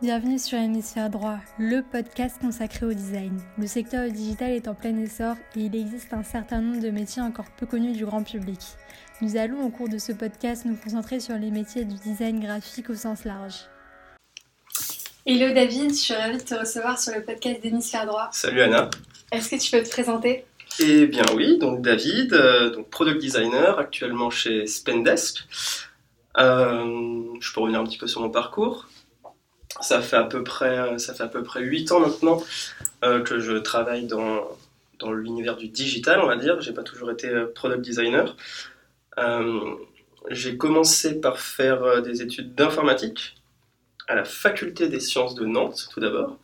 Bienvenue sur Hémisphère Droit, le podcast consacré au design. Le secteur digital est en plein essor et il existe un certain nombre de métiers encore peu connus du grand public. Nous allons au cours de ce podcast nous concentrer sur les métiers du design graphique au sens large. Hello David, je suis ravie de te recevoir sur le podcast d'Hémisphère Droit. Salut Anna. Est-ce que tu peux te présenter? Eh bien oui, donc David, euh, donc product designer actuellement chez Spendesk. Euh, je peux revenir un petit peu sur mon parcours. Ça fait à peu près, ça fait à peu près 8 ans maintenant euh, que je travaille dans, dans l'univers du digital, on va dire. J'ai pas toujours été euh, product designer. Euh, j'ai commencé par faire des études d'informatique à la faculté des sciences de Nantes, tout d'abord,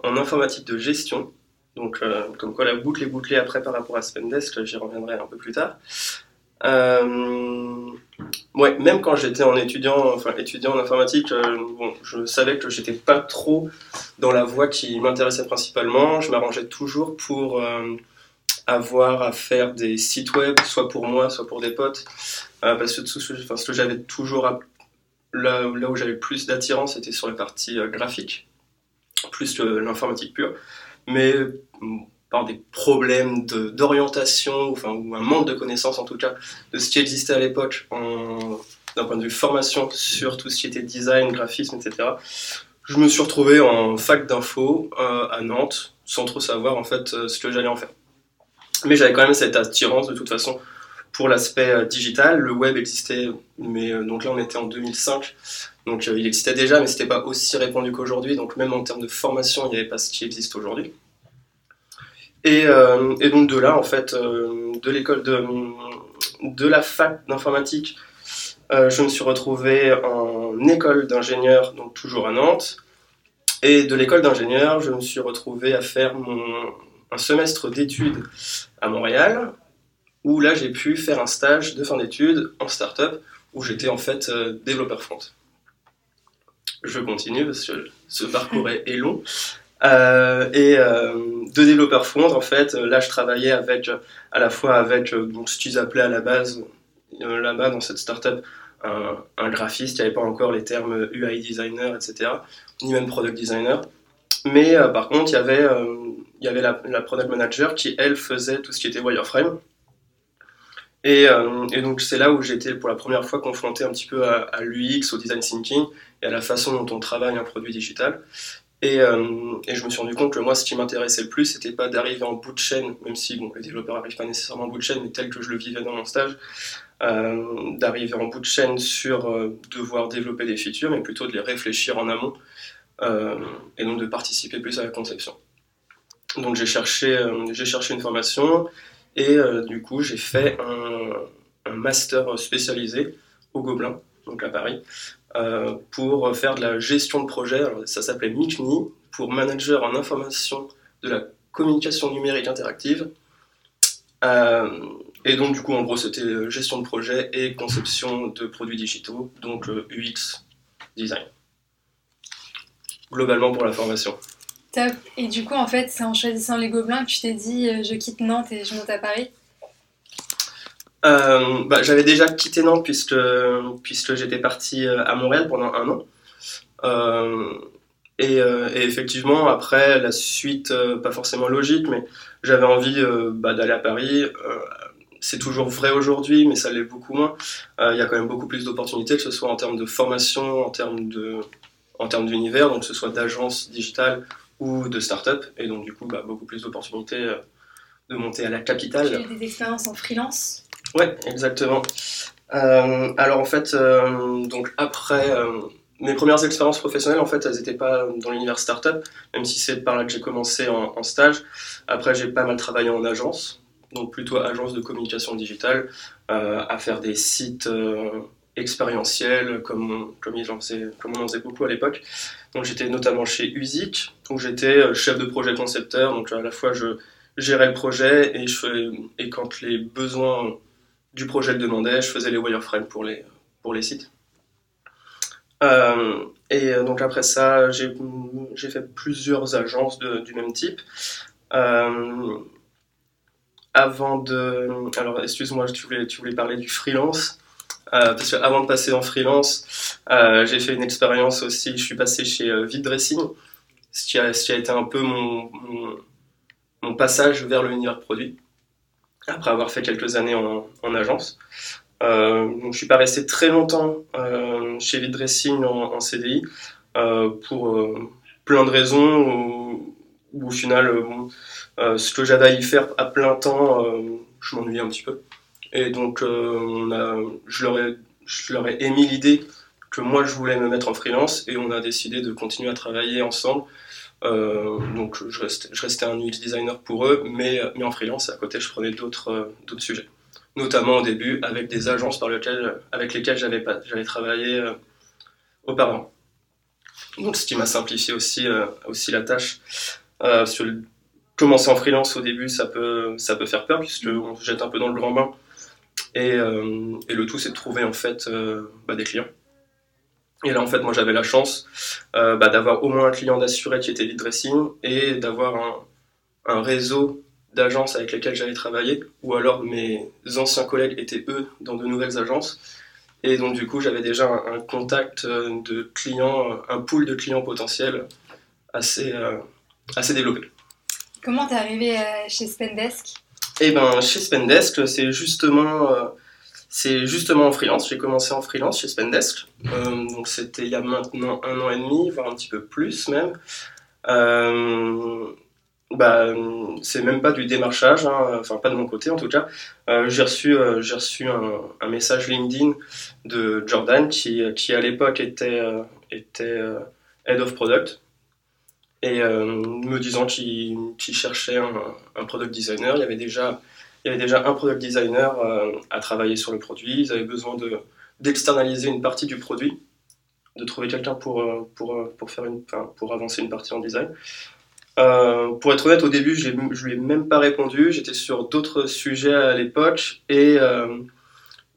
en informatique de gestion. Donc, comme quoi la boucle est bouclée après par rapport à Spendesk, j'y reviendrai un peu plus tard. Euh, ouais, même quand j'étais en étudiant, enfin étudiant en informatique, euh, bon, je savais que j'étais pas trop dans la voie qui m'intéressait principalement. Je m'arrangeais toujours pour euh, avoir à faire des sites web, soit pour moi, soit pour des potes, parce que enfin, ce que j'avais toujours là, où j'avais plus d'attirance, c'était sur la partie graphique, plus que l'informatique pure. Mais par des problèmes d'orientation, enfin, ou un manque de connaissances en tout cas, de ce qui existait à l'époque d'un point de vue formation sur tout ce qui était design, graphisme, etc. Je me suis retrouvé en fac d'info euh, à Nantes, sans trop savoir en fait euh, ce que j'allais en faire. Mais j'avais quand même cette attirance de toute façon pour l'aspect euh, digital. Le web existait, mais donc là on était en 2005, donc il existait déjà, mais c'était pas aussi répandu qu'aujourd'hui. Donc même en termes de formation, il n'y avait pas ce qui existe aujourd'hui. Euh, et, donc de là, en fait, euh, de l'école de, de la fac d'informatique, euh, je me suis retrouvé en école d'ingénieur, donc toujours à Nantes. Et de l'école d'ingénieur, je me suis retrouvé à faire mon, un semestre d'études à Montréal, où là j'ai pu faire un stage de fin d'études en start-up, où j'étais en fait développeur front. Je continue parce que ce parcours est long. Euh, et euh, de développeurs front, en fait, euh, là je travaillais avec, à la fois avec donc, ce qu'ils appelaient à la base, là-bas dans cette startup, un, graphiste, il n'y avait pas encore les termes UI designer, etc., ni même product designer. Mais par contre, il y avait, il y avait la, product manager qui, elle, faisait tout ce qui était wireframe. Et, donc c'est là où j'étais pour la première fois confronté un petit peu à l'UX, au design thinking et à la façon dont on travaille un produit digital. Euh, et, je me suis rendu compte que moi, ce qui m'intéressait le plus, c'était pas d'arriver en bout de chaîne, même si bon, les développeurs n'arrivent pas nécessairement en bout de chaîne, mais tel que je le vivais dans mon stage, euh, d'arriver en bout de chaîne sur euh, devoir développer des features, mais plutôt de les réfléchir en amont, et donc de participer plus à la conception. Donc j'ai cherché, j'ai cherché une formation, et du coup j'ai fait un, un master spécialisé au Gobelin, donc à Paris, euh, pour faire de la gestion de projet. ça s'appelait MICNI, pour manager en information de la communication numérique interactive. Euh, et donc, du coup, en gros, c'était gestion de projet et conception de produits digitaux, donc UX design. Globalement pour la formation. Top. Et du coup, en fait, c'est en choisissant les Gobelins que tu t'es dit euh, je quitte Nantes et je monte à Paris? Euh, bah, J'avais déjà quitté Nantes puisque, puisque j'étais parti euh, à Montréal pendant un an. Euh, et, effectivement, après, la suite, pas forcément logique, mais j'avais envie bah, d'aller à Paris. c'est toujours vrai aujourd'hui, mais ça l'est beaucoup moins. Il y a quand même beaucoup plus d'opportunités, que ce soit en termes de formation, en termes de, en termes d'univers, donc que ce soit d'agence digitale ou de start-up. Et donc, du coup, bah, beaucoup plus d'opportunités de monter à la capitale. Eu des expériences en freelance? Ouais, exactement. Euh, alors en fait, euh, donc après euh, mes premières expériences professionnelles, en fait, elles n'étaient pas dans l'univers startup, même si c'est par là que j'ai commencé en, stage. Après, j'ai pas mal travaillé en agence, donc plutôt agence de communication digitale, à faire des sites expérientiels, comme comme, comme on en faisait beaucoup à l'époque. Donc j'étais notamment chez Usic, où j'étais chef de projet concepteur, donc à la fois je gérais le projet et, je et quand les besoins du projet le demandait, je faisais les wireframes pour les, sites. Euh, et donc après ça, j'ai fait plusieurs agences du même type. Euh, avant de... Alors excuse-moi, tu voulais, parler du freelance. parce qu'avant de passer en freelance, j'ai fait une expérience aussi. Je suis passé chez Vide Dressing, ce qui, a, ce qui a été un peu mon, mon, passage vers l'univers produit, après avoir fait quelques années en, en agence. Euh, donc, je suis pas resté très longtemps euh, chez Vide Dressing en, en CDI euh, pour plein de raisons où, au final, ce que j'avais à y faire à plein temps, je m'ennuyais un petit peu. Et donc, on a, je, leur ai, je leur ai émis l'idée que moi je voulais me mettre en freelance et on a décidé de continuer à travailler ensemble. Euh, donc je restais, un UX designer pour eux, mais, mais en freelance, à côté je prenais d'autres d'autres sujets notamment au début avec des agences par lesquelles, avec lesquelles j'avais travaillé euh, auparavant. Donc, ce qui m'a simplifié aussi, euh, aussi la tâche. Euh, sur commencer en freelance au début, ça peut, ça peut faire peur puisqu'on se jette un peu dans le grand bain. Et, et le tout, c'est de trouver en fait bah, des clients. Et là, en fait, moi, j'avais la chance bah, d'avoir au moins un client d'assuré qui était lead dressing et d'avoir un, un réseau d'agences avec lesquelles j'avais travaillé, ou alors mes anciens collègues étaient eux dans de nouvelles agences. Et donc du coup, j'avais déjà un, contact euh, de clients, euh, un pool de clients potentiels assez, euh, assez développé. Comment t'es arrivé chez Spendesk? Eh ben, chez Spendesk, c'est justement, c'est justement en freelance. J'ai commencé en freelance chez Spendesk. donc c'était il y a maintenant un an et demi, voire un petit peu plus même bah, c'est même pas du démarchage, hein, enfin pas de mon côté en tout cas. Euh, j'ai reçu, euh, j'ai reçu un, message LinkedIn de Jordan qui, qui à l'époque était, euh, était euh, Head of Product et me disant qu'il cherchait un, un, product designer. Il y avait déjà, il y avait déjà un product designer à travailler sur le produit. Ils avaient besoin de, d'externaliser une partie du produit, de trouver quelqu'un pour, pour, pour, faire une, pour avancer une partie en design. Euh, pour être honnête, au début, je lui ai même pas répondu. J'étais sur d'autres sujets à l'époque et, euh,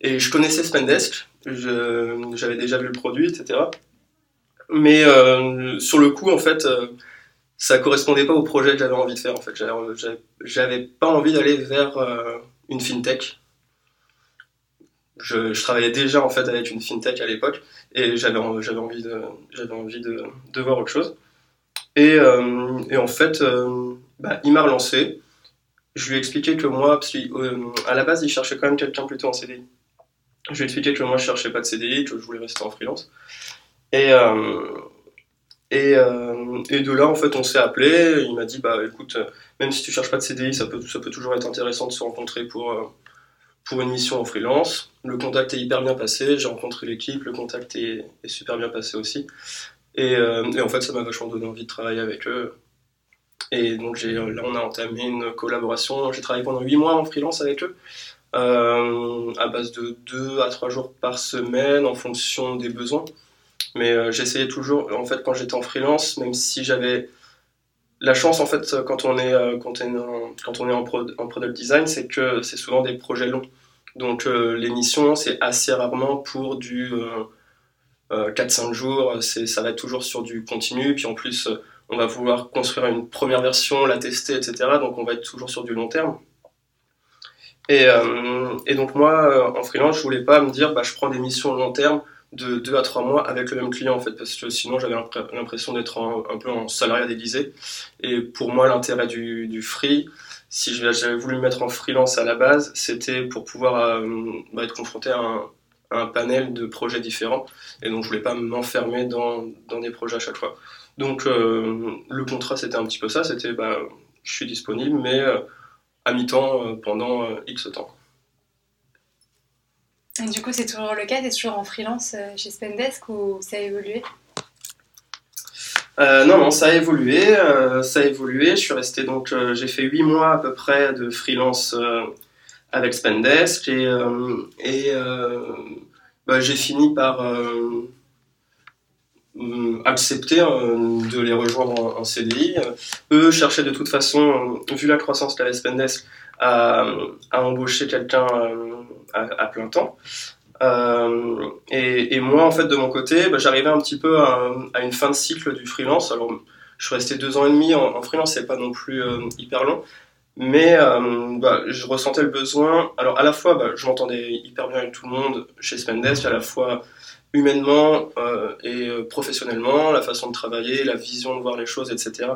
et je connaissais Spendesk. J'avais déjà vu le produit, etc. Mais euh, sur le coup, en fait, ça correspondait pas au projet que j'avais envie de faire. En fait, j'avais pas envie d'aller vers une fintech. Je, travaillais déjà en fait avec une fintech à l'époque et j'avais envie de envie de, voir autre chose. Euh, et, en fait, euh, bah, il m'a relancé. Je lui ai expliqué que moi, parce euh, à la base, il cherchait quand même quelqu'un plutôt en CDI. Je lui ai expliqué que moi, je cherchais pas de CDI, que je voulais rester en freelance. Et, et, et, de là, en fait, on s'est appelé. Il m'a dit, bah écoute, même si tu cherches pas de CDI, ça peut, ça peut toujours être intéressant de se rencontrer pour, pour une mission en freelance. Le contact est hyper bien passé. J'ai rencontré l'équipe, le contact est, super bien passé aussi. Euh, et, en fait, ça m'a vachement donné envie de travailler avec eux. Et donc euh, là, on a entamé une collaboration. J'ai travaillé pendant 8 mois en freelance avec eux, euh, à base de 2 à 3 jours par semaine en fonction des besoins. Mais j'essayais toujours, en fait, quand j'étais en freelance, même si j'avais la chance, en fait, quand on est, quand on quand on est en, en product design, c'est que c'est souvent des projets longs. Donc les missions, c'est assez rarement pour du 4-5 euh, jours, ça va être toujours sur du continu, puis en plus on va vouloir construire une première version, la tester, etc. Donc on va être toujours sur du long terme. Et, euh, et donc moi, euh, en freelance, je voulais pas me dire, bah, je prends des missions long terme de 2 à 3 mois avec le même client, en fait, parce que sinon j'avais l'impression d'être un, peu en salariat déguisé. Et pour moi, l'intérêt du, free, si j'avais voulu me mettre en freelance à la base, c'était pour pouvoir bah, être confronté à un, panel de projets différents. Et donc, je voulais pas m'enfermer dans, des projets à chaque fois. Donc, euh, le contrat, c'était un petit peu ça. C'était, bah, je suis disponible, mais euh, à mi-temps euh, pendant X temps. Du coup, c'est toujours le cas Tu es toujours en freelance chez Spendesk ou ça a évolué? Non, non, ça a évolué. ça a évolué. Je suis resté donc, j'ai fait 8 mois à peu près de freelance avec Spendesk et, euh, euh, bah, j'ai fini par euh, accepter de les rejoindre en, CDI. Eux cherchaient de toute façon, vu la croissance qu'avait Spendesk, à, embaucher quelqu'un à, plein temps. et, et, moi, en fait, de mon côté, bah, j'arrivais un petit peu à, une fin de cycle du freelance. Alors, je suis resté deux ans et demi en, en freelance, c'est pas non plus hyper long, Mais bah, je ressentais le besoin. Alors à la fois, bah, je m'entendais hyper bien avec tout le monde chez Spendesk, à la fois humainement et professionnellement, la façon de travailler, la vision de voir les choses, etc.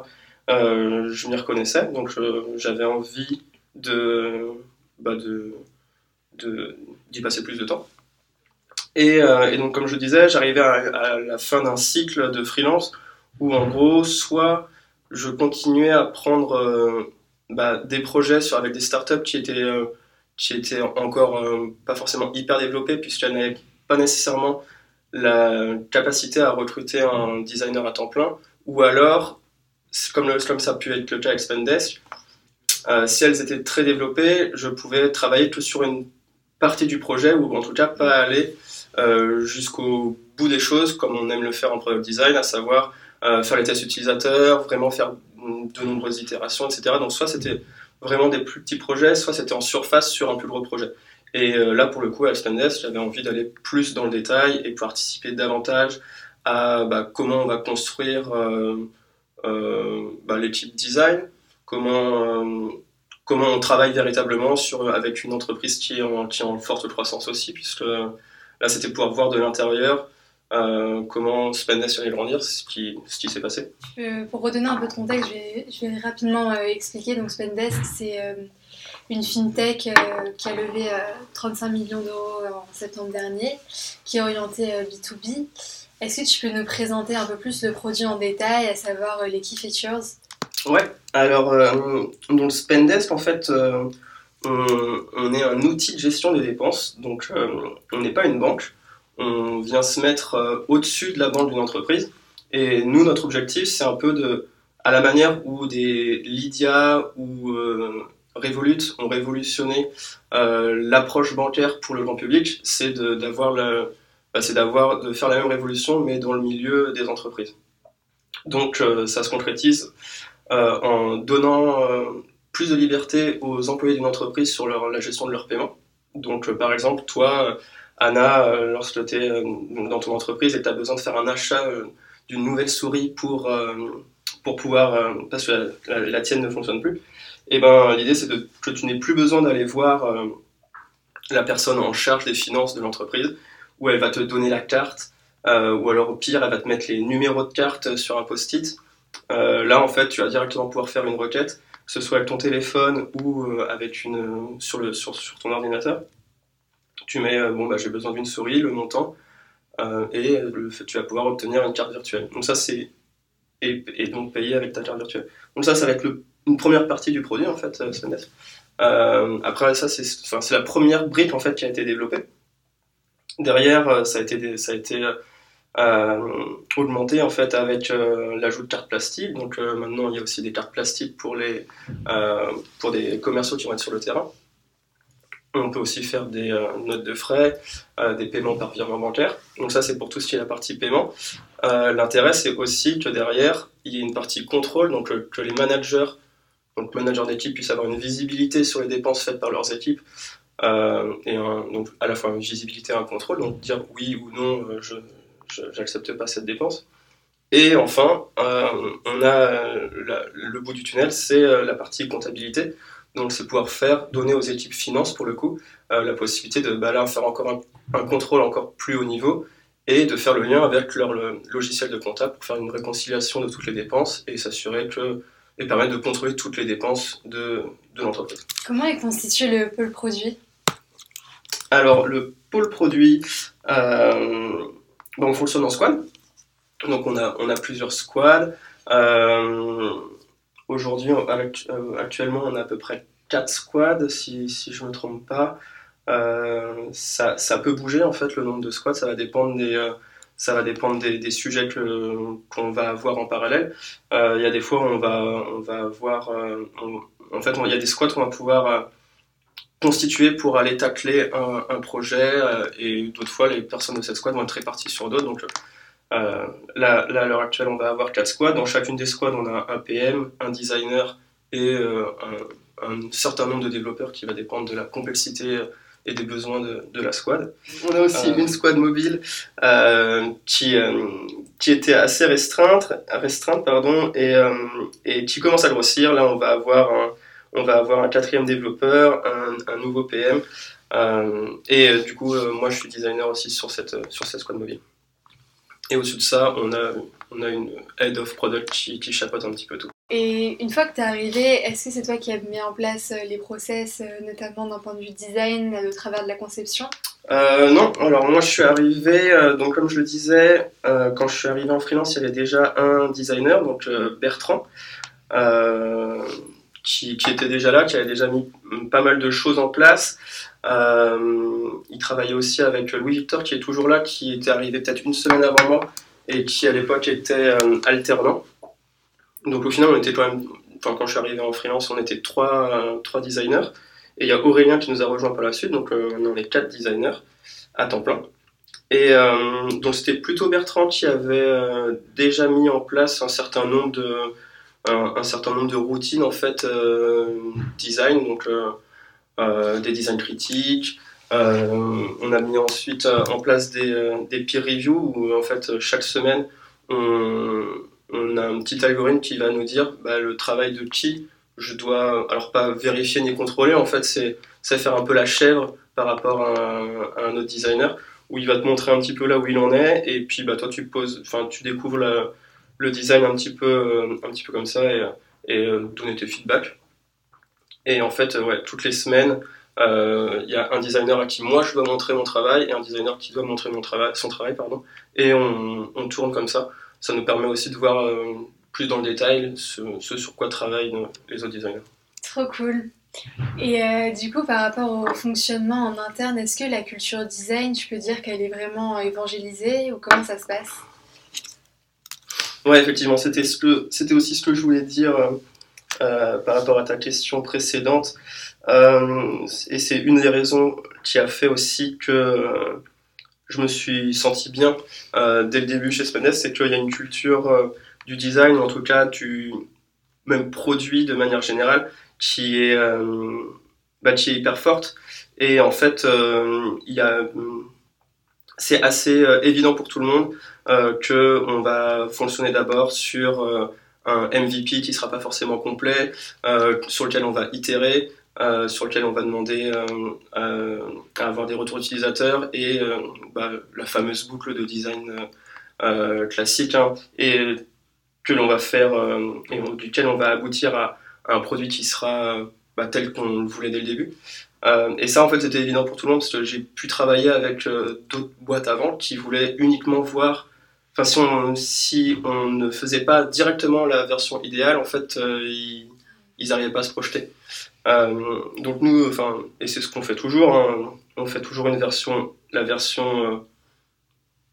je m'y reconnaissais, donc j'avais envie de, bah, de, d'y passer plus de temps. Euh, et, donc, comme je disais, j'arrivais à, la fin d'un cycle de freelance où, en gros, soit je continuais à prendre euh, bah, des projets sur, avec des startups qui étaient, euh, qui étaient encore pas forcément hyper développés, puisqu'elles n'avaient pas nécessairement la capacité à recruter un designer à temps plein, ou alors, comme, comme ça a pu être le cas avec Spendesk, si elles étaient très développées, je pouvais travailler que sur une partie du projet, ou en tout cas pas aller euh, jusqu'au bout des choses, comme on aime le faire en product design, à savoir euh, faire les tests utilisateurs, vraiment faire de nombreuses itérations, etc. Donc soit c'était vraiment des plus petits projets, soit c'était en surface sur un plus gros projet. Et euh, là, pour le coup, à Spendesk, j'avais envie d'aller plus dans le détail et participer davantage à bah, comment on va construire bah, l'équipe design, comment, comment on travaille véritablement sur, avec une entreprise qui est, en, forte croissance aussi, puisque Là, c'était pouvoir voir de l'intérieur euh, comment Spendesk allait grandir, ce qui, ce qui s'est passé. Euh, pour redonner un peu de contexte, je vais, rapidement euh, expliquer. Donc Spendesk, c'est une fintech qui a levé 35 millions d'euros en septembre dernier, qui est orientée B2B. Est-ce que tu peux nous présenter un peu plus le produit en détail, à savoir les key features? Ouais, alors donc Spendesk, en fait, on, est un outil de gestion des dépenses, donc euh, on n'est pas une banque. On vient se mettre euh, au-dessus de la banque d'une entreprise. Et nous, notre objectif, c'est un peu de, à la manière où des Lydia ou euh, Revolut ont révolutionné l'approche bancaire pour le grand public, c'est d'avoir bah, c'est d'avoir de faire la même révolution, mais dans le milieu des entreprises. Donc, ça se concrétise en donnant plus de liberté aux employés d'une entreprise sur la gestion de leur paiement. Donc, euh, par exemple, toi, euh, Anna, euh, lorsque tu es dans ton entreprise et tu as besoin de faire un achat d'une nouvelle souris pour, pour pouvoir, parce que la, tienne ne fonctionne plus, et eh ben, l'idée c'est que tu n'aies plus besoin d'aller voir la personne en charge des finances de l'entreprise, où elle va te donner la carte, ou alors au pire, elle va te mettre les numéros de carte sur un post-it. Là, en fait, tu vas directement pouvoir faire une requête que ce soit avec ton téléphone ou euh, avec une, euh, sur, le, ton ordinateur. Tu mets, euh, bon, bah, j'ai besoin d'une souris, le montant, et tu vas pouvoir obtenir une carte virtuelle. Donc ça, c'est et, donc payer avec ta carte virtuelle. Donc ça, ça va être le, une première partie du produit en fait, euh, après ça, c'est la première brique en fait qui a été développée. Derrière, ça a été, ça a été euh, augmenté en fait avec euh, l'ajout de cartes plastiques. Donc euh, maintenant il y a aussi des cartes plastiques pour, les, pour des commerciaux qui vont être sur le terrain. On peut aussi faire des notes de frais, des paiements par virement bancaire. Donc ça c'est pour tout ce qui est la partie paiement. L'intérêt c'est aussi que derrière il y ait une partie contrôle, donc que les managers, donc managers d'équipe puissent avoir une visibilité sur les dépenses faites par leurs équipes. et donc à la fois une visibilité et un contrôle, donc dire oui ou non, j'accepte pas cette dépense. Et enfin, euh, on a le bout du tunnel, c'est euh, la partie comptabilité. Donc, c'est pouvoir faire, donner aux équipes finances, pour le coup, euh, la possibilité de bah, faire encore un, contrôle encore plus haut niveau et de faire le lien avec leur logiciel de comptable pour faire une réconciliation de toutes les dépenses et s'assurer que et permettre de contrôler toutes les dépenses de, de l'entreprise. Comment est constitué le pôle produit? Alors, le pôle produit, on fonctionne en squad. Donc on a, on a plusieurs squads. Euh, aujourd'hui, euh, actuellement, on a à peu près 4 squads, si, si je ne me trompe pas. Euh, ça, ça, peut bouger en fait le nombre de squads, ça va dépendre des, ça va dépendre des, des sujets qu'on va avoir en parallèle. Il y a des fois où on va, on va avoir. en fait, il y a des squads qu'on va pouvoir constitué pour aller tacler un, projet euh, et d'autres fois les personnes de cette squad vont être réparties sur d'autres. Donc euh, là, à l'heure actuelle, on va avoir quatre squads. Dans chacune des squads, on a un PM, un designer et euh, un, certain nombre de développeurs qui va dépendre de la complexité et des besoins de, la squad. On a aussi une squad mobile qui, qui était assez restreinte, restreinte pardon, et, et qui commence à grossir. Là, on va avoir un, on va avoir un quatrième développeur, un, nouveau PM. et du coup, moi, je suis designer aussi sur cette, sur cette squad mobile. Et au-dessus de ça, on a, on a une head of product qui, qui chapeaute un petit peu tout. Et une fois que tu es arrivé, est-ce que c'est toi qui as mis en place euh, les process, euh, notamment d'un point de vue design, au travers de la conception? Euh, Non, alors moi je suis arrivé, donc comme je le disais, quand je suis arrivé en freelance, il y avait déjà un designer, donc Bertrand, qui, était déjà là, qui avait déjà mis pas mal de choses en place. il travaillait aussi avec Louis Victor, qui est toujours là, qui était arrivé peut-être une semaine avant moi, et qui à l'époque était alternant. Donc au final, on était quand même, quand je suis arrivé en freelance, on était trois, trois designers. Et il y a Aurélien qui nous a rejoint par la suite, donc euh, on est quatre designers à temps plein. Et euh, donc c'était plutôt Bertrand qui avait euh, déjà mis en place un certain nombre de, un, certain nombre de routines en fait design, donc des designs critiques. on a mis ensuite en place des, peer reviews où en fait chaque semaine on, a un petit algorithme qui va nous dire bah, le travail de qui je dois, alors pas vérifier ni contrôler, en fait, c'est faire un peu la chèvre par rapport à un, autre designer, où il va te montrer un petit peu là où il en est, et puis bah, toi, tu, poses, enfin, tu découvres le design un petit peu, un petit peu comme ça, et, et euh, donner tes feedbacks. Et en fait, ouais, toutes les semaines, euh, il y a un designer à qui moi je dois montrer mon travail, et un designer qui doit montrer mon travail, son travail, pardon, et on, tourne comme ça ça nous permet aussi de voir euh, plus dans le détail ce, sur quoi travaillent les autres designers. Trop cool. Et euh, du coup, par rapport au fonctionnement en interne, est-ce que la culture design, tu peux dire qu'elle est vraiment évangélisée ou comment ça se passe? Ouais, effectivement, c'était c'était aussi ce que je voulais dire euh, par rapport à ta question précédente. et c'est une des raisons qui a fait aussi que je me suis senti bien euh, dès le début chez Spendes, c'est qu'il y a une culture euh, du design, en tout cas du même produit de manière générale, qui est, euh, bah, qui est hyper forte. Et en fait, il y a, c'est assez évident pour tout le monde que on va fonctionner d'abord sur un MVP qui sera pas forcément complet, sur lequel on va itérer, euh, sur lequel on va demander euh, euh, à avoir des retours utilisateurs et bah, la fameuse boucle de design classique hein, et que l'on va faire et duquel on va aboutir à, un produit qui sera bah, tel qu'on le voulait dès le début. Et ça, en fait, c'était évident pour tout le monde parce que j'ai pu travailler avec d'autres boîtes avant qui voulaient uniquement voir. Enfin, si on, si on ne faisait pas directement la version idéale, en fait, ils n'arrivaient pas à se projeter. Euh, donc nous, enfin, et c'est ce qu'on fait toujours, hein, on fait toujours une version, la version, euh,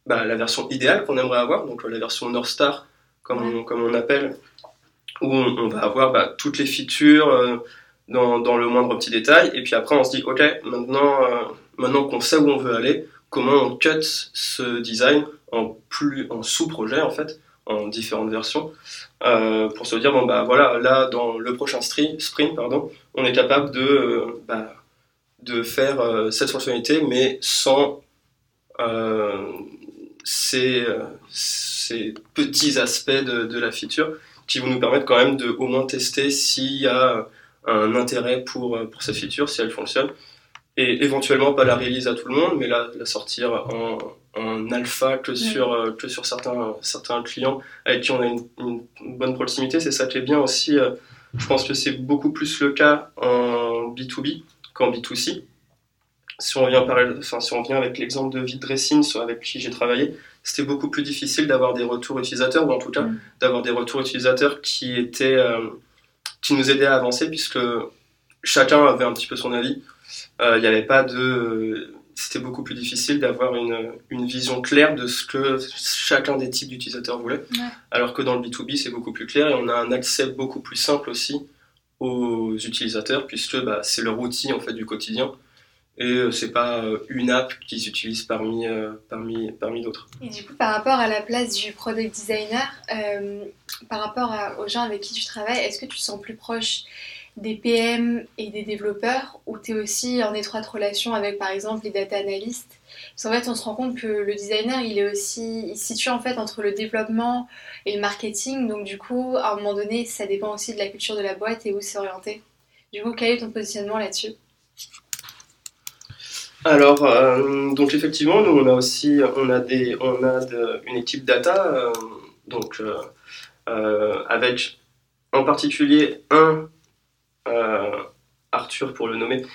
bah, la version idéale qu'on aimerait avoir, donc la version North Star, comme, on, comme on appelle, où on, va avoir bah, toutes les features euh, dans, le moindre petit détail, et puis après on se dit, ok, maintenant, maintenant qu'on sait où on veut aller, comment on cut ce design en en sous-projet en fait, en différentes versions, euh, pour se dire bon bah voilà là dans le prochain sprint pardon on est capable de euh, bah, de faire euh, cette fonctionnalité mais sans ces, ces, petits aspects de, de, la feature qui vont nous permettre quand même de au moins tester s'il y a un intérêt pour, pour cette feature si elle fonctionne et éventuellement pas la réaliser à tout le monde mais la, la sortir en en alpha que sur, euh, que sur certains, certains clients avec qui on a une, bonne proximité. C'est ça qui est bien aussi. Euh, je pense que c'est beaucoup plus le cas en B2B qu'en B2C. Si on vient, par, enfin, si on vient avec l'exemple de Vidressing avec qui j'ai travaillé, c'était beaucoup plus difficile d'avoir des retours utilisateurs, ou en tout cas d'avoir des retours utilisateurs qui, étaient, euh, qui nous aidaient à avancer, puisque chacun avait un petit peu son avis. Il n'y avait pas de c'était beaucoup plus difficile d'avoir une, une, vision claire de ce que chacun des types d'utilisateurs voulait. Alors que dans le B2B, c'est beaucoup plus clair et on a un accès beaucoup plus simple aussi aux utilisateurs puisque bah, c'est leur outil en fait du quotidien et euh, c'est pas euh, une app qu'ils utilisent parmi, euh, parmi, parmi d'autres. Et du coup, par rapport à la place du product designer, par rapport aux gens avec qui tu travailles, est-ce que tu te sens plus proche des PM et des développeurs où tu es aussi en étroite relation avec par exemple les data analysts. Parce qu'en fait, on se rend compte que le designer, il est aussi il se situe en fait entre le développement et le marketing. Donc du coup, à un moment donné, ça dépend aussi de la culture de la boîte et où c'est orienté. Du coup, quel est ton positionnement là-dessus? Alors, euh, donc effectivement, nous on a aussi, on a des, on a une équipe data, euh, donc euh, avec en particulier un Arthur pour le nommer,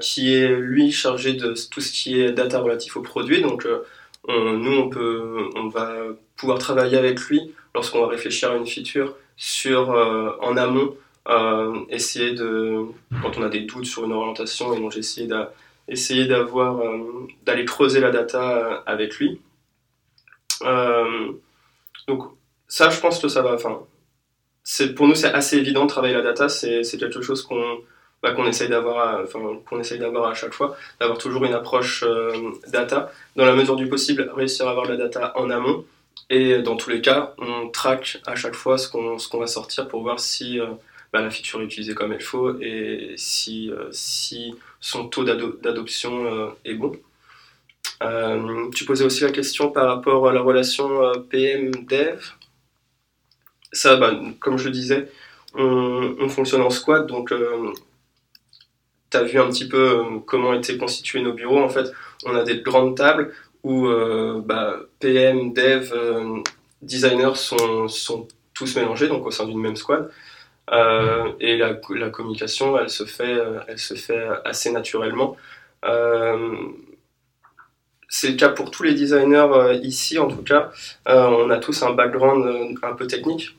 qui est lui chargé de tout ce qui est data relatif au produit. Donc, nous on peut, on va pouvoir travailler avec lui lorsqu'on va réfléchir à une feature sur en amont, essayer de, quand on a des doutes sur une orientation, et donc j'ai essayé de essayer d'avoir, euh, d'aller creuser la data euh, avec lui. Euh, donc ça, je pense que ça va. Enfin, pour nous, c'est assez évident de travailler la data. C'est, quelque chose qu'on bah, qu'on essaye d'avoir, enfin, qu'on essaye d'avoir à chaque fois, d'avoir toujours une approche data. Dans la mesure du possible, réussir à avoir la data en amont. Et dans tous les cas, on traque à chaque fois ce qu'on, ce qu'on va sortir pour voir si la feature est utilisée comme il faut et si, si son taux d'adoption euh, est bon. Euh, tu posais aussi la question par rapport à la relation euh, PM-Dev. Ça, bah, comme je le disais, on, fonctionne en squad, donc tu as vu un petit peu comment étaient constitués nos bureaux. En fait, on a des grandes tables où bah, PM, Dev, designers sont, sont, tous mélangés, donc au sein d'une même squad. Euh, et la, communication, elle se fait, euh, elle se fait assez naturellement. Euh, c'est le cas pour tous les designers ici, en tout cas. on a tous un background un peu technique.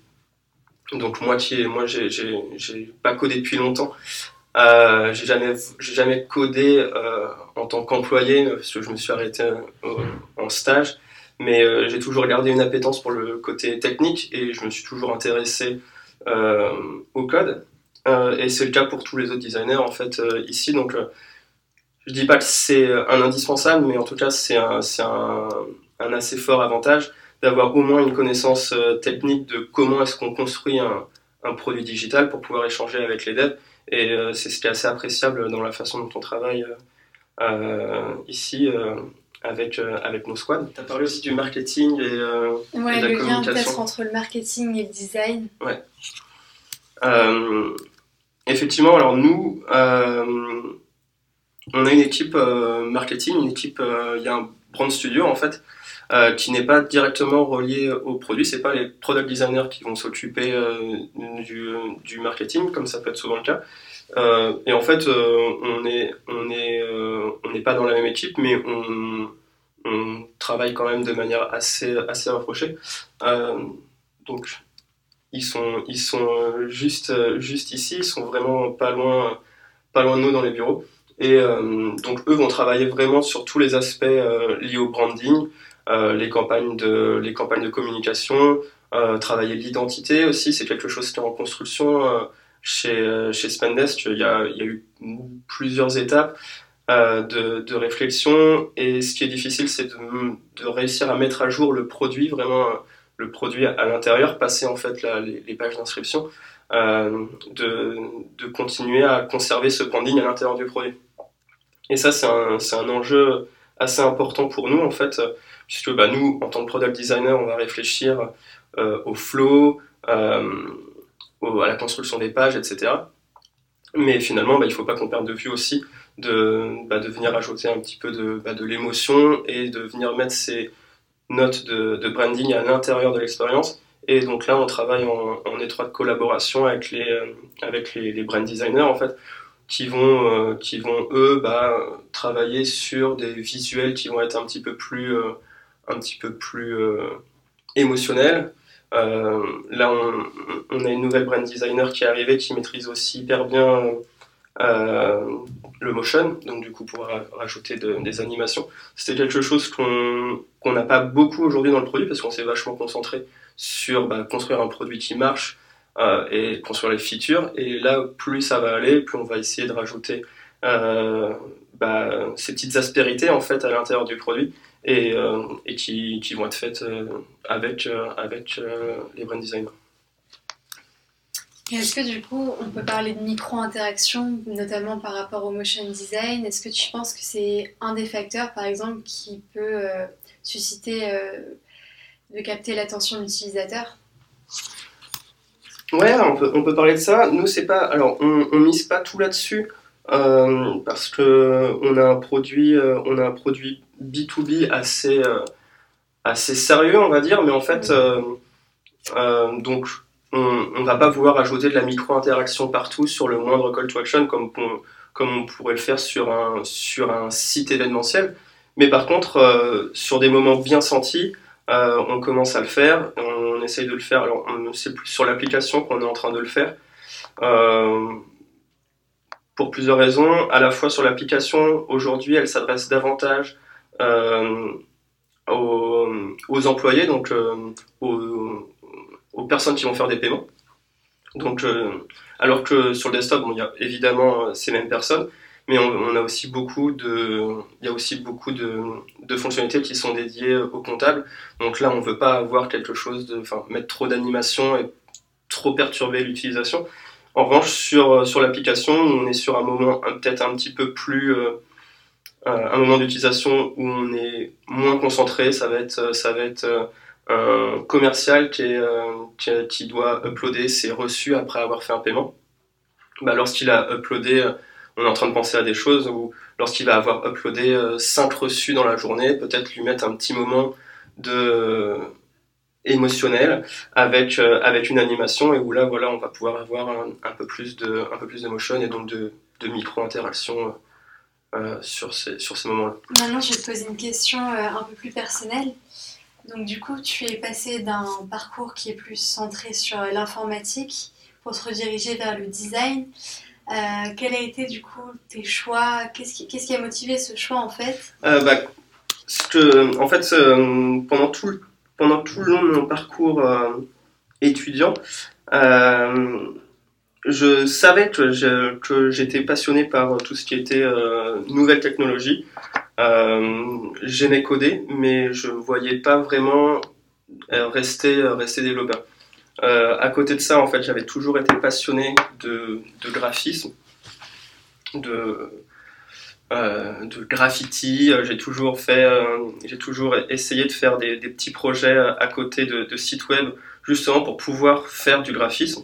Donc moi qui moi j'ai, pas codé depuis longtemps. J'ai jamais j'ai jamais codé en tant qu'employé parce que je me suis arrêté en stage. Mais j'ai toujours gardé une appétence pour le côté technique et je me suis toujours intéressé au code. Euh, et c'est le cas pour tous les autres designers en fait euh, ici. Donc je dis pas que c'est un indispensable, mais en tout cas c'est un, un, assez fort avantage d'avoir au moins une connaissance technique de comment est-ce qu'on construit un, produit digital pour pouvoir échanger avec les devs. Et c'est ce qui est assez appréciable dans la façon dont on travaille ici avec, avec nos squads. Tu as parlé aussi du marketing et, ouais, le lien peut-être entre le marketing et le design. Ouais. Euh, effectivement, alors nous, euh, on a une équipe euh, marketing, une équipe, il y a un brand studio en fait, qui n'est pas directement relié au produit. C'est pas les product designers qui vont s'occuper du, du, marketing, comme ça peut être souvent le cas. Et en fait, on n'est on est, on n'est pas dans la même équipe, mais on, travaille quand même de manière assez, rapprochée. donc, ils sont, euh, juste, euh, ici, ils sont vraiment pas loin, de nous dans les bureaux. Et euh, donc eux vont travailler vraiment sur tous les aspects liés au branding, les campagnes de communication, travailler l'identité aussi, c'est quelque chose qui est en construction chez, chez Spendesk. Il y, a, il y a eu plusieurs étapes de, de, réflexion et ce qui est difficile c'est de, réussir à mettre à jour le produit vraiment le produit à l'intérieur, passer en fait les, pages d'inscription, euh, de, de, continuer à conserver ce branding à l'intérieur du produit. Et ça, c'est un, un, enjeu assez important pour nous en fait, puisque bah, nous, en tant que product designer, on va réfléchir euh, au flow, euh, à la construction des pages, etc. Mais finalement, bah, il ne faut pas qu'on perde de vue aussi de, bah, venir ajouter un petit peu de, bah, de l'émotion et de venir mettre ces, notes de, branding à l'intérieur de l'expérience. Et donc là, on travaille en, étroite collaboration avec les, euh, avec les, brand designers, en fait, qui vont, euh, qui vont eux, travailler sur des visuels qui vont être un petit peu plus, euh, un petit peu plus émotionnels. Là, on, on, a une nouvelle brand designer qui est arrivée, qui maîtrise aussi hyper bien le motion, donc du coup pouvoir rajouter des animations. C'était quelque chose qu'on n'a pas beaucoup aujourd'hui dans le produit parce qu'on s'est vachement concentré sur bah, construire un produit qui marche euh, et construire les features. Et là, plus ça va aller, plus on va essayer de rajouter euh, bah, ces petites aspérités en fait à l'intérieur du produit et, euh, et qui, qui, vont être faites avec, avec les brand designers. Est-ce que du coup, on peut parler de micro-interaction, notamment par rapport au motion design? Est-ce que tu penses que c'est un des facteurs, par exemple, qui peut euh, susciter euh, de capter l'attention de l'utilisateur? Ouais, on peut, on peut parler de ça. Nous, c'est pas. Alors, on, on mise pas tout là-dessus euh, parce que on a un produit, euh, on a un produit B2B assez, euh, assez sérieux, on va dire, mais en fait, euh, euh, donc, on, on va pas vouloir ajouter de la micro-interaction partout sur le moindre call to action comme on, comme on pourrait le faire sur un, sur un site événementiel. Mais par contre, euh, sur des moments bien sentis, euh, on commence à le faire, on essaye de le faire. Alors, c'est plus sur l'application qu'on est en train de le faire. Euh, pour plusieurs raisons. À la fois sur l'application, aujourd'hui, elle s'adresse davantage aux, aux employés, donc euh, aux, aux personnes qui vont faire des paiements. Donc, euh, alors que sur le desktop, il y a évidemment euh, ces mêmes personnes, mais on, a aussi beaucoup de, il y a aussi beaucoup de, de fonctionnalités qui sont dédiées au comptable. Donc là, on veut pas avoir quelque chose de, enfin, mettre trop d'animation et trop perturber l'utilisation. En revanche, sur, sur l'application, on est sur un moment peut-être un petit peu plus, euh, euh, un moment d'utilisation où on est moins concentré. Ça va être, ça va être euh, un commercial qui, est, euh, qui, qui doit uploader ses reçus après avoir fait un paiement. Bah, lorsqu'il a uploadé, euh, on est en train de penser à des choses où lorsqu'il va avoir uploadé euh, 5 reçus dans la journée, peut-être lui mettre un petit moment de euh, émotionnel avec, euh, avec une animation et où là voilà on va pouvoir avoir un, peu plus de un peu plus d'émotion et donc de, de micro-interaction euh, sur ces, sur ces moments-là. Maintenant, je vais te poser une question euh, un peu plus personnelle. Donc, du coup, tu es passé d'un parcours qui est plus centré sur l'informatique pour te rediriger vers le design. Euh, quel a été, du coup, tes choix? Qu'est-ce qui, a motivé ce choix, en fait? Euh, bah, que, en fait, euh, pendant, tout, le- pendant tout le long de mon parcours euh, étudiant, je savais que j'étais passionné par tout ce qui était euh, nouvelles technologies. Euh, J'aimais coder, mais je ne voyais pas vraiment euh, rester, développeur. Euh, à côté de ça, en fait, j'avais toujours été passionné de, graphisme, de, euh, graffiti. Euh, J'ai toujours fait, euh, j'ai toujours essayé de faire des, petits projets à côté de sites web, justement pour pouvoir faire du graphisme,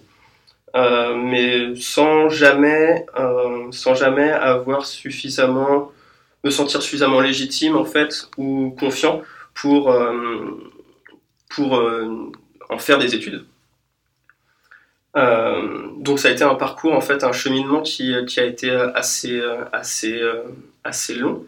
Euh, mais sans jamais, euh, sans jamais avoir suffisamment, me sentir suffisamment légitime en fait ou confiant pour euh, pour en faire des études. Donc ça a été un parcours en fait, un cheminement qui, qui a été assez assez assez long.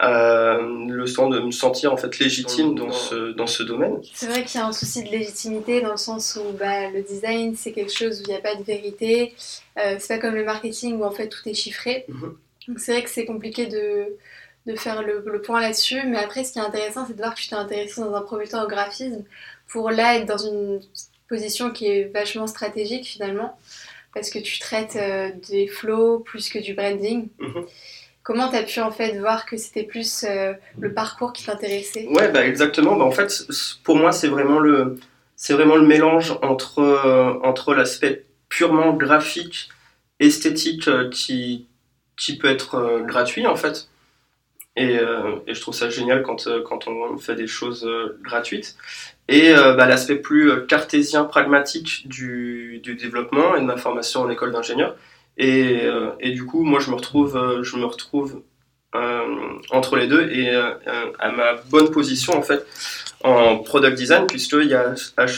Euh, le temps de me sentir en fait légitime dans ce, dans ce domaine. C'est vrai qu'il y a un souci de légitimité dans le sens où bah, le design, c'est quelque chose où il n'y a pas de vérité. Euh, c'est pas comme le marketing où en fait tout est chiffré. Mhm. Donc c'est vrai que c'est compliqué de, de faire le, le point là-dessus. Mais après, ce qui est intéressant, c'est de voir que tu t'es intéressé dans un premier temps au graphisme pour là être dans une position qui est vachement stratégique finalement. Parce que tu traites euh, des flows plus que du branding. Mhm. Comment tu as pu en fait voir que c'était plus euh, le parcours qui t'intéressait? Ouais, bah exactement. Bah, en fait, pour moi, c'est vraiment le, vraiment le mélange entre, euh, entre l'aspect purement graphique, esthétique, euh, qui, qui peut être gratuit en fait. Et, et je trouve ça génial quand, quand on fait des choses gratuites. Et bah, l'aspect plus cartésien, pragmatique du, du développement et de ma formation en école d'ingénieur. Et, euh, et du coup, moi, je me retrouve, euh, je me retrouve euh, entre les deux et à ma bonne position en fait en product design puisqu'il y a,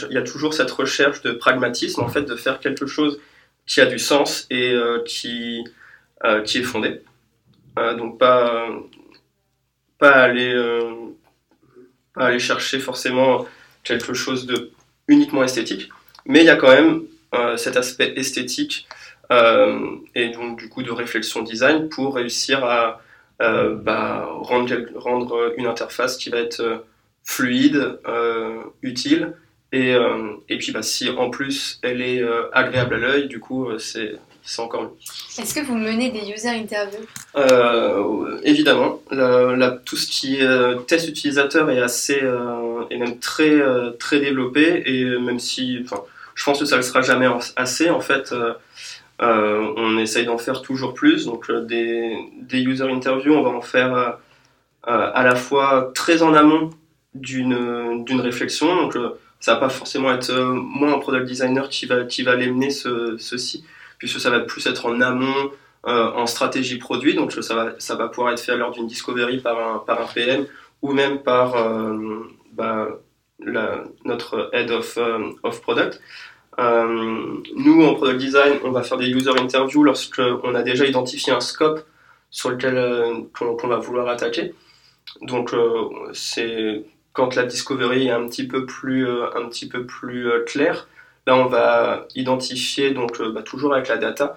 y a toujours cette recherche de pragmatisme en fait de faire quelque chose qui a du sens et qui, est fondé. Donc pas, aller, pas aller chercher forcément quelque chose de uniquement esthétique, mais il y a quand même cet aspect esthétique et donc du coup de réflexion design pour réussir à euh, bah, rendre, rendre une interface qui va être euh, fluide, euh, utile, et, euh, et puis bah, si en plus elle est euh, agréable à l'œil, du coup euh, c'est c'est encore mieux. Est-ce que vous menez des user interviews? Euh, évidemment, la- la- tout ce qui est euh, test utilisateur est assez euh, et même très euh, très développé et même si, enfin, je pense que ça ne sera jamais assez en fait. Euh, on essaye d'en faire toujours plus. Donc euh, des, user interviews, on va en faire euh, à la fois très en amont d'une réflexion. Donc ça va pas forcément être moi un product designer qui va, qui va les mener ce, ceci, puisque ça va plus être en amont, en stratégie produit, donc ça va, ça va pouvoir être fait l'heure d'une discovery par un, PM ou même par bah, notre head of product. Euh, nous, en product design, on va faire des user interviews lorsqu'on a déjà identifié un scope sur lequel euh, on, va vouloir attaquer. Donc, euh, c'est quand la discovery est un petit peu plus, claire. Là, on va identifier, donc bah, toujours avec la data,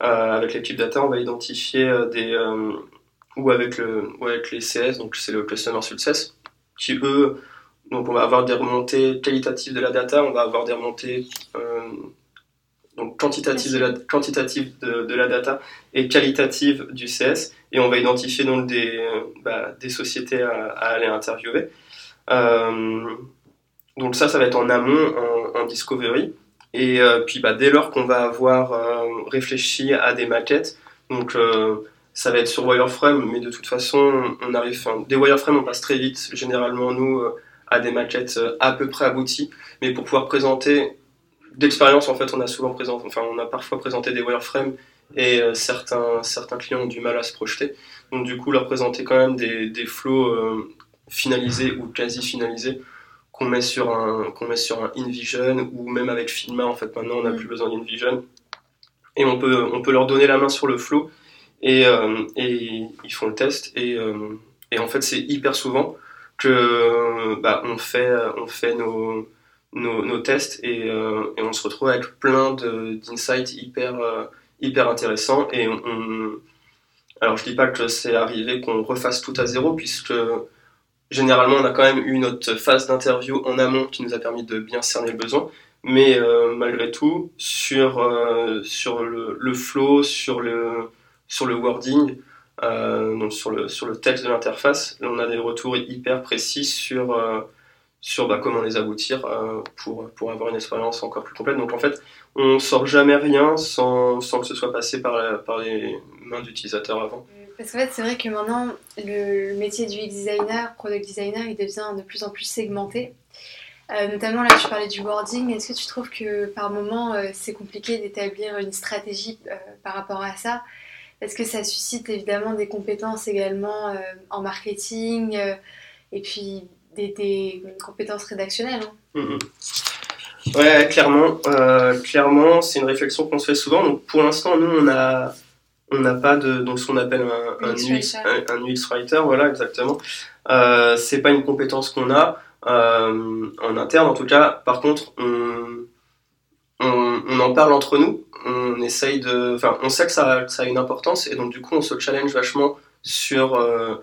avec l'équipe data, on va identifier des ou avec ou avec les CS, donc c'est le customer success, qui eux donc on va avoir des remontées qualitatives de la data, on va avoir des remontées euh, donc quantitatives, de la, quantitatives de, la data et qualitatives du CS, et on va identifier donc des, euh, bah, des sociétés à, aller interviewer. Euh, donc ça, ça va être en amont, en, discovery. Et puis bah, dès lors qu'on va avoir réfléchi à des maquettes, donc ça va être sur wireframe, mais de toute façon, on arrive, des wireframes on passe très vite. Généralement, nous, à des maquettes euh, à peu près abouties, mais pour pouvoir présenter d'expérience en fait on a souvent présenté, enfin on a parfois présenté des wireframes et euh, certains, certains clients ont du mal à se projeter. Donc du coup leur présenter quand même des, des flows euh, finalisés ou quasi finalisés qu'on met sur un qu'on met sur un InVision ou même avec Figma en fait maintenant on n'a mm. plus besoin d'InVision et on peut on peut leur donner la main sur le flow et, et ils font le test et, et en fait c'est hyper souvent que bah, on fait, on fait nos, nos, tests et, euh, et, on se retrouve avec plein d'insights hyper, euh, hyper intéressants. Et alors je dis pas que c'est arrivé qu'on refasse tout à zéro, puisque généralement on a quand même eu notre phase d'interview en amont qui nous a permis de bien cerner le besoin. Mais euh, malgré tout, sur, sur le, le, flow, sur le, sur le wording, euh, donc sur le, sur le texte de l'interface, on a des retours hyper précis sur, euh, sur bah, comment les aboutir euh, pour, pour avoir une expérience encore plus complète. Donc en fait, on sort jamais rien sans, sans que ce soit passé par, par les mains d'utilisateurs avant. Parce qu'en fait, c'est vrai que maintenant, le métier du UX designer, product designer, il devient de plus en plus segmenté. notamment là, tu parlais du wording. Est-ce que tu trouves que par moment, c'est compliqué d'établir une stratégie par rapport à ça? Est-ce que ça suscite évidemment des compétences également euh, en marketing euh, et puis des, compétences rédactionnelles hein mm-hmm. Ouais, clairement. Euh, clairement, c'est une réflexion qu'on se fait souvent. Donc, pour l'instant, nous, on a, on n'a pas de donc ce qu'on appelle un, un, UX, un, UX, writer, voilà, exactement. c'est pas une compétence qu'on a en interne, en tout cas. Par contre, on, on, en parle entre nous on essaye de. Enfin, on sait que ça, ça, a une importance et donc du coup, on se challenge vachement sur, euh,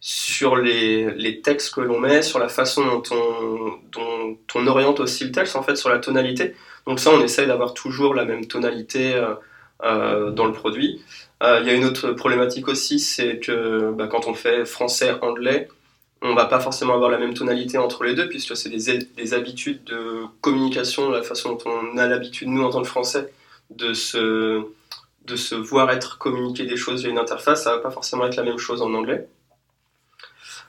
sur les, les, textes que l'on met, sur la façon dont on, oriente aussi le texte, en fait, sur la tonalité. Donc, ça, on essaye d'avoir toujours la même tonalité euh, euh, dans le produit. Il y a une autre problématique aussi, c'est que bah, quand on fait français-anglais, on va pas forcément avoir la même tonalité entre les deux, puisque c'est des, des habitudes de communication, la façon dont on a l'habitude, nous, en tant que français, de se, voir être communiqué des choses via une interface, ça va pas forcément être la même chose en anglais.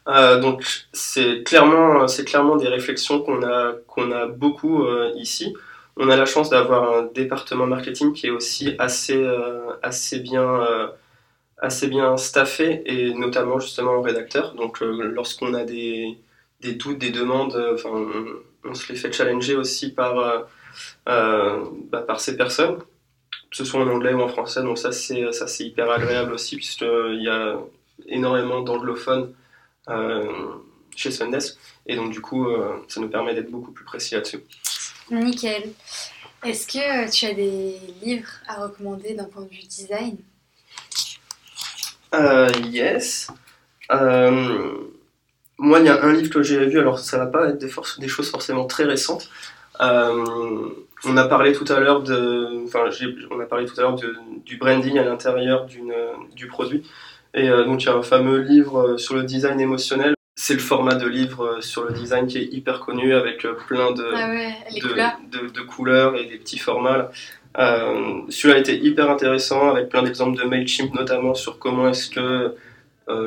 Euh, donc c'est clairement, des réflexions qu'on a, beaucoup euh, ici. On a la chance d'avoir un département marketing qui est aussi assez, euh, assez, bien, assez bien staffé, et notamment justement au rédacteur. Donc lorsqu'on a des, des, doutes, des demandes, on, on, se les fait challenger aussi par, bah, par ces personnes que ce soit en anglais ou en français. Donc ça c'est ça c'est hyper agréable aussi puisqu'il y a énormément d'anglophones euh, chez Sundesk et donc du coup euh, ça nous permet d'être beaucoup plus précis là-dessus. Nickel. Est-ce que euh, tu as des livres à recommander d'un point de vue design? Yes. moi, il y a un livre que j'ai vu, alors ça va pas être des, des choses forcément très récentes, euh, on a parlé tout à l'heure de, enfin, on a parlé tout à l'heure du branding à l'intérieur du produit. Et euh, donc il y a un fameux livre euh, sur le design émotionnel. C'est le format de livre sur le design qui est hyper connu avec plein de, ah de, couleurs. et des petits formats. Celui-là a été hyper intéressant avec plein d'exemples de Mailchimp notamment sur comment est-ce que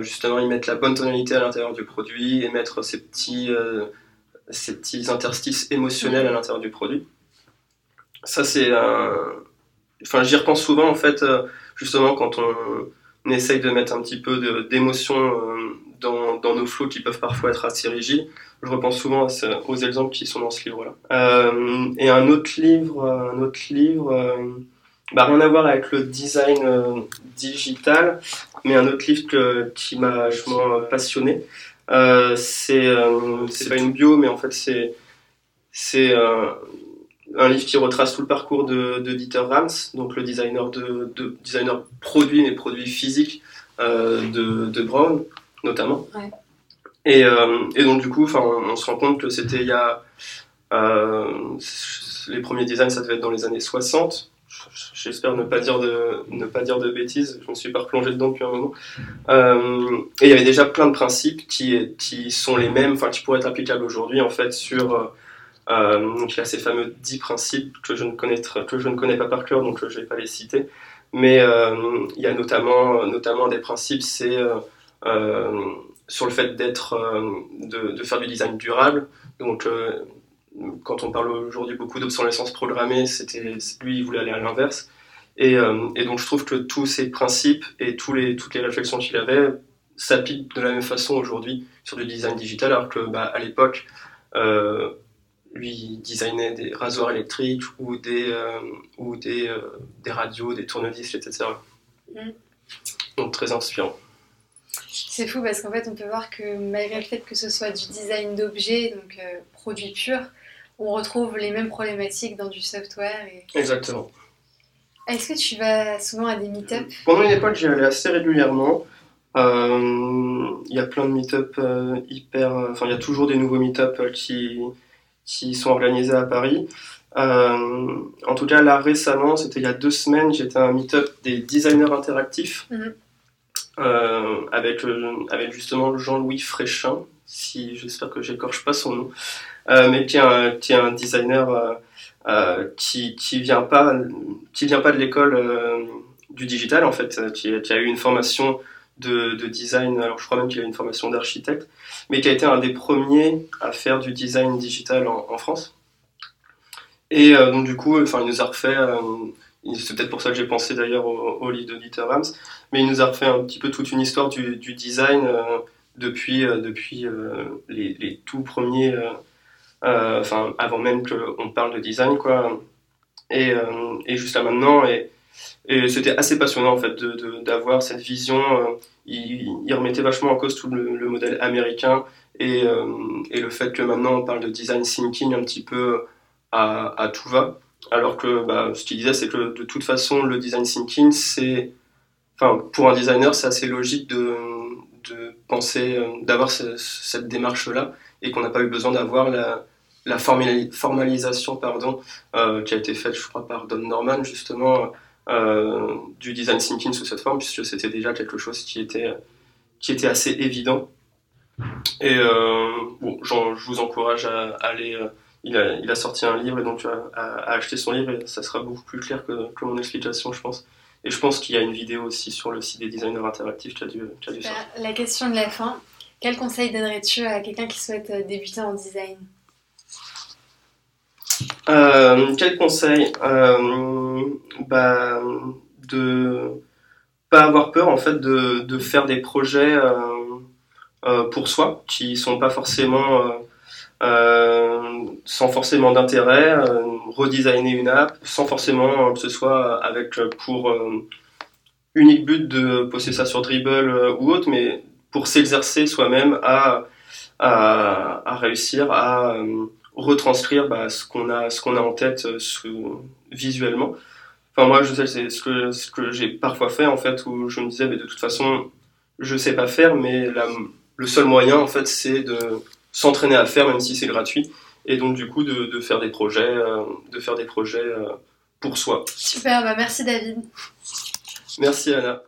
justement ils mettent la bonne tonalité à l'intérieur du produit et mettre ces petits ces petits interstices émotionnels à l'intérieur du produit. Ça, c'est. Enfin, j'y repense souvent, en fait, justement, quand on, essaye de mettre un petit peu d'émotion dans, nos flots qui peuvent parfois être assez rigides. Je repense souvent aux exemples qui sont dans ce livre-là. et un autre livre, un autre livre bah, rien à voir avec le design euh, digital, mais un autre livre qui m'a vachement passionné. Euh, c'est euh, pas une bio, mais en fait c'est c'est un livre qui retrace tout le parcours de, Dieter Rams, donc le designer de, de designer produit mais produits physiques de, de Brown notamment. Ouais. Et, et, donc du coup, enfin, on, se rend compte que c'était il y a les premiers designs, ça devait être dans les années 60 j'espère ne pas dire de ne pas dire de bêtises, je me suis pas replongé dedans depuis un moment. Euh, et il y avait déjà plein de principes qui qui sont les mêmes, enfin qui pourraient être applicables aujourd'hui en fait sur euh, donc il y a ces fameux 10 principes que je ne connais que je ne connais pas par cœur donc je vais pas les citer, mais euh, il y a notamment notamment des principes c'est sur le fait d'être de, de, faire du design durable donc quand on parle aujourd'hui beaucoup d'obsolescence programmée, c'était lui, il voulait aller à l'inverse. Et, euh, et, donc je trouve que tous ces principes et tous les, toutes les réflexions qu'il avait s'appliquent de la même façon aujourd'hui sur le design digital, alors que bah, à l'époque, euh, lui designait des rasoirs électriques ou des, euh, ou des, des radios, des tournevis, etc. Mm. Donc très inspirant. C'est fou parce qu'en fait on peut voir que malgré le fait que ce soit du design d'objets, donc produit pur, on retrouve les mêmes problématiques dans du software. Exactement. Est-ce que tu vas souvent à des meet-up? Pendant une époque, j'y allais assez régulièrement. Euh, il y a plein de meet-up euh, hyper. Euh, enfin, il y a toujours des nouveaux meet-up qui, qui sont organisés à Paris. en tout cas, là récemment, c'était il y a deux semaines, j'étais à un meet-up des designers interactifs mhm. avec, avec justement Jean-Louis Fréchin, si j'espère que j'écorche pas son nom. Euh, mais qui est un, qui est un designer euh, euh, qui, qui vient pas qui vient pas de l'école du digital en fait, qui, qui, a eu une formation de, de design, alors je crois même qu'il a une formation d'architecte, mais qui a été un des premiers à faire du design digital en, en France. Et donc du coup, enfin, il nous a refait, c'est peut-être pour ça que j'ai pensé d'ailleurs au, au de Dieter Rams, mais il nous a refait un petit peu toute une histoire du, design depuis, depuis les, les, tout premiers euh, enfin avant même qu'on parle de design quoi. Et, euh, et juste là maintenant et, c'était assez passionnant en fait d'avoir cette vision. Euh, il, remettait vachement en cause tout le, modèle américain et, et, le fait que maintenant on parle de design thinking un petit peu à tout va. Alors que bah, ce qu'il disait, c'est que de toute façon, le design thinking, c'est, enfin, pour un designer, c'est assez logique de, de penser, d'avoir cette démarche-là, et qu'on n'a pas eu besoin d'avoir la, la formalisation pardon, euh, qui a été faite, je crois, par Don Norman, justement, euh, du design thinking sous cette forme, puisque c'était déjà quelque chose qui était, qui était assez évident. Et euh, bon, je vous encourage à, aller. Il, a, il, a, sorti un livre et donc à, acheter son livre et ça sera beaucoup plus clair que, que mon explication, je pense. Et je pense qu'il y a une vidéo aussi sur le site des designers interactifs qui a dû, sortir. La question de la fin, quel conseil donnerais-tu à quelqu'un qui souhaite débuter en design? Euh, quel conseil? Euh, bah, De pas avoir peur en fait de, de faire des projets euh, euh pour soi qui sont pas forcément euh, sans forcément d'intérêt, redesigner une app sans forcément que ce soit avec pour unique but de poster ça sur Dribble ou autre, mais pour s'exercer soi-même à, à, réussir à retranscrire bah, ce qu'on a, ce a en tête euh, visuellement. Enfin, moi, je sais, c'est ce que, ce que j'ai parfois fait, en fait, où je me disais, mais de toute façon, je sais pas faire, mais le seul moyen, en fait, c'est de s'entraîner à faire, même si c'est gratuit. Et donc, du coup, de, de faire des projets, euh, de faire des projets euh, pour soi. Super, bah merci David. Merci Anna.